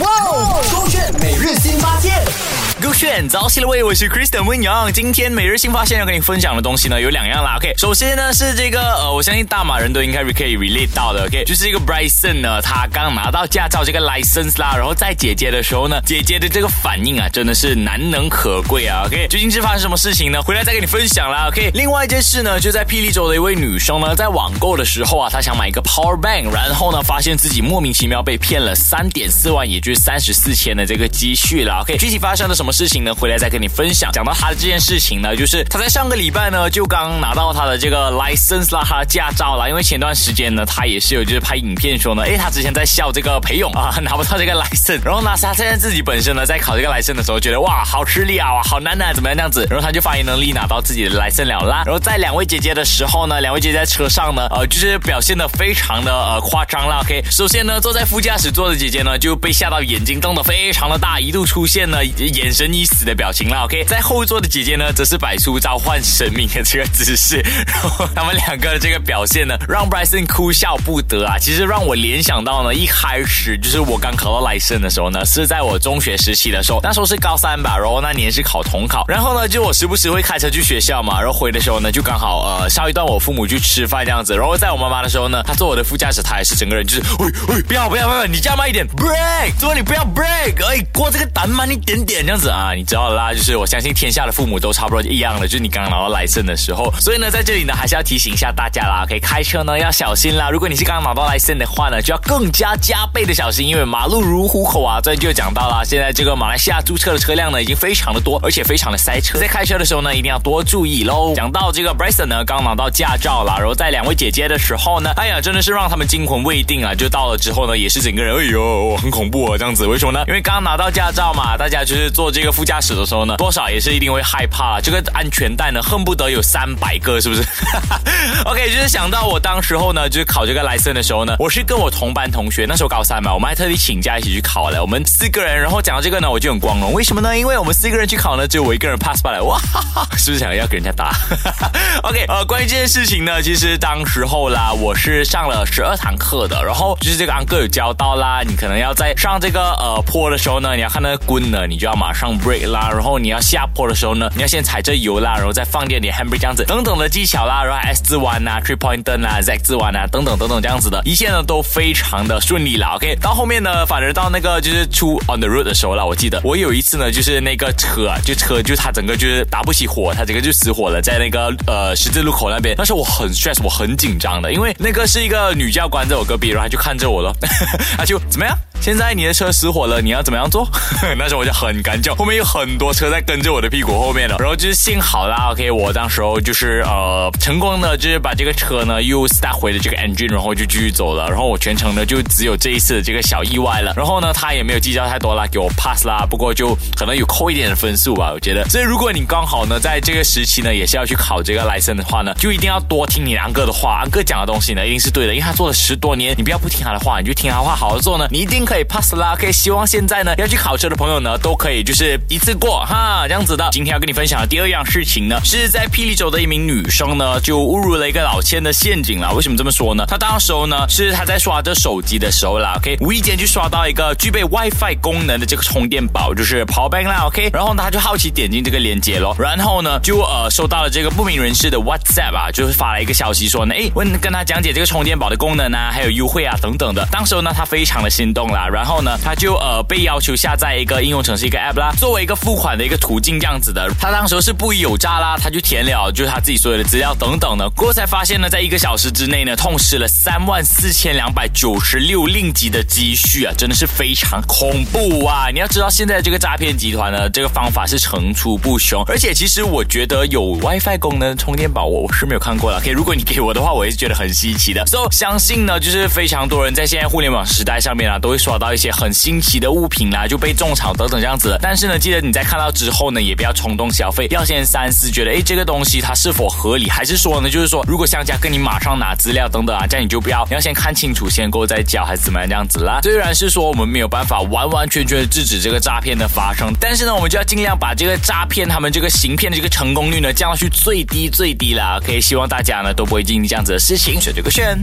哇哦！勾选每新发现。勾选早起了喂，我是 Kristen 温阳。今天每日新发现要跟你分享的东西呢有两样啦。OK，首先呢是这个呃，我相信大马人都应该可以 relate 到的。OK，就是这个 Bryson 呢，他刚拿到驾照这个 license 啦，然后在姐姐的时候呢，姐姐的这个反应啊，真的是难能可贵啊。OK，究竟是发生什么事情呢？回来再跟你分享啦。OK，另外一件事呢，就在霹雳州的一位女生呢，在网购的时候啊，她想买一个 power bank，然后呢，发现自己莫名其妙被骗了三点四万，也就是三十四千的这个积去了。OK，具体发生了什么事情呢？回来再跟你分享。讲到他的这件事情呢，就是他在上个礼拜呢，就刚拿到他的这个 license 啦，他的驾照啦。因为前段时间呢，他也是有就是拍影片说呢，哎，他之前在笑这个裴勇啊，拿不到这个 license，然后呢，他现在自己本身呢，在考这个 license 的时候，觉得哇，好吃力啊，好难啊，怎么样这样子？然后他就发言能力拿到自己的 license 了啦。然后在两位姐姐的时候呢，两位姐姐在车上呢，呃，就是表现的非常的呃夸张啦。OK，首先呢，坐在副驾驶座的姐姐呢，就被吓到眼睛瞪得非常的大，一度出现了眼神已死的表情。了，OK，在后座的姐姐呢，则是摆出召唤神明的这个姿势，然后他们两个的这个表现呢，让 Bryson 哭笑不得啊。其实让我联想到呢，一开始就是我刚考到 license 的时候呢，是在我中学时期的时候，那时候是高三吧，然后那年是考统考，然后呢，就我时不时会开车去学校嘛，然后回的时候呢，就刚好呃上一段我父母去吃饭这样子，然后在我妈妈的时候呢，她坐我的副驾驶，她也是整个人就是，喂喂，不要不要不要，你加慢一点，break，怎么你不要 break，哎，过这个单慢一点点这样子啊，你知道啦。就是我相信天下的父母都差不多一样的，就是你刚刚拿到来生的时候，所以呢，在这里呢，还是要提醒一下大家啦，可以开车呢要小心啦。如果你是刚刚拿到来生的话呢，就要更加加倍的小心，因为马路如虎口啊。这就讲到了，现在这个马来西亚注册的车辆呢，已经非常的多，而且非常的塞车，在开车的时候呢，一定要多注意喽。讲到这个 Bryson 呢，刚拿到驾照啦，然后在两位姐姐的时候呢，哎呀，真的是让他们惊魂未定啊。就到了之后呢，也是整个人，哎呦，很恐怖啊，这样子。为什么呢？因为刚拿到驾照嘛，大家就是坐这个副驾驶的时候呢。多少也是一定会害怕，这个安全带呢，恨不得有三百个，是不是？OK，就是想到我当时候呢，就是考这个 license 的时候呢，我是跟我同班同学，那时候高三嘛，我们还特地请假一起去考了，我们四个人。然后讲到这个呢，我就很光荣，为什么呢？因为我们四个人去考呢，只有我一个人 pass 过来，哇，是不是想要给人家打？OK，呃，关于这件事情呢，其实当时候啦，我是上了十二堂课的，然后就是这个安哥有教到啦，你可能要在上这个呃坡的时候呢，你要看那个棍呢，你就要马上 break 啦，然后你要下坡的时候呢，你要先踩着油啦，然后再放点点 handbrake 这样子，等等的技巧啦，然后 S 字弯啊，three point turn 啊，Z 字弯啊，等等等等这样子的，一切呢都非常的顺利啦。OK，到后面呢，反而到那个就是出 on the road 的时候了，我记得我有一次呢，就是那个车啊，就车就它整个就是打不起火，它整个就死火了，在那个呃十字路口那边，那时候我很 stress，我很紧张的，因为那个是一个女教官在我隔壁，然后她就看着我了，她就怎么样？现在你的车失火了，你要怎么样做？那时候我就很干叫，后面有很多车在跟着我的屁股后面了。然后就是幸好啦，OK，我当时候就是呃成功的，就是把这个车呢又 start 回了这个 engine，然后就继续走了。然后我全程呢就只有这一次这个小意外了。然后呢他也没有计较太多啦，给我 pass 啦。不过就可能有扣一点的分数吧，我觉得。所以如果你刚好呢在这个时期呢也是要去考这个 license 的话呢，就一定要多听你安哥的话，安哥讲的东西呢一定是对的，因为他做了十多年，你不要不听他的话，你就听他话好好做呢，你一定可以 pass 啦。OK。希望现在呢要去考车的朋友呢都可以就是一次过哈这样子的。今天要跟你分享的第二样事情呢，是在霹雳州的一名女生呢就误入了一个老千的陷阱了。为什么这么说呢？她当时候呢是她在刷着手机的时候啦，OK，无意间就刷到一个具备 WiFi 功能的这个充电宝，就是 Power Bank 啦，OK，然后呢她就好奇点进这个链接咯，然后呢就呃收到了这个不明人士的 WhatsApp 啊，就是发了一个消息说呢，哎，问跟他讲解这个充电宝的功能啊，还有优惠啊等等的。当时候呢她非常的心动啦，然后呢她。就呃被要求下载载一个应用程式一个 app 啦，作为一个付款的一个途径这样子的。他当时候是不疑有诈啦，他就填了就是他自己所有的资料等等的。过后才发现呢，在一个小时之内呢，痛失了三万四千两百九十六令吉的积蓄啊，真的是非常恐怖啊！你要知道现在这个诈骗集团呢，这个方法是层出不穷，而且其实我觉得有 WiFi 功能充电宝，我我是没有看过的。可以，如果你给我的话，我也是觉得很稀奇的。所以相信呢，就是非常多人在现在互联网时代上面啊，都会刷到一些很新。新奇的物品啦，就被种草等等这样子。但是呢，记得你在看到之后呢，也不要冲动消费，要先三思，觉得哎，这个东西它是否合理？还是说呢，就是说，如果商家跟你马上拿资料等等啊，这样你就不要，你要先看清楚，先过再交，还是怎么样这样子啦？虽然是说我们没有办法完完全全的制止这个诈骗的发生，但是呢，我们就要尽量把这个诈骗他们这个行骗的这个成功率呢降到去最低最低啦。可以希望大家呢都不会经历这样子的事情。选这个选。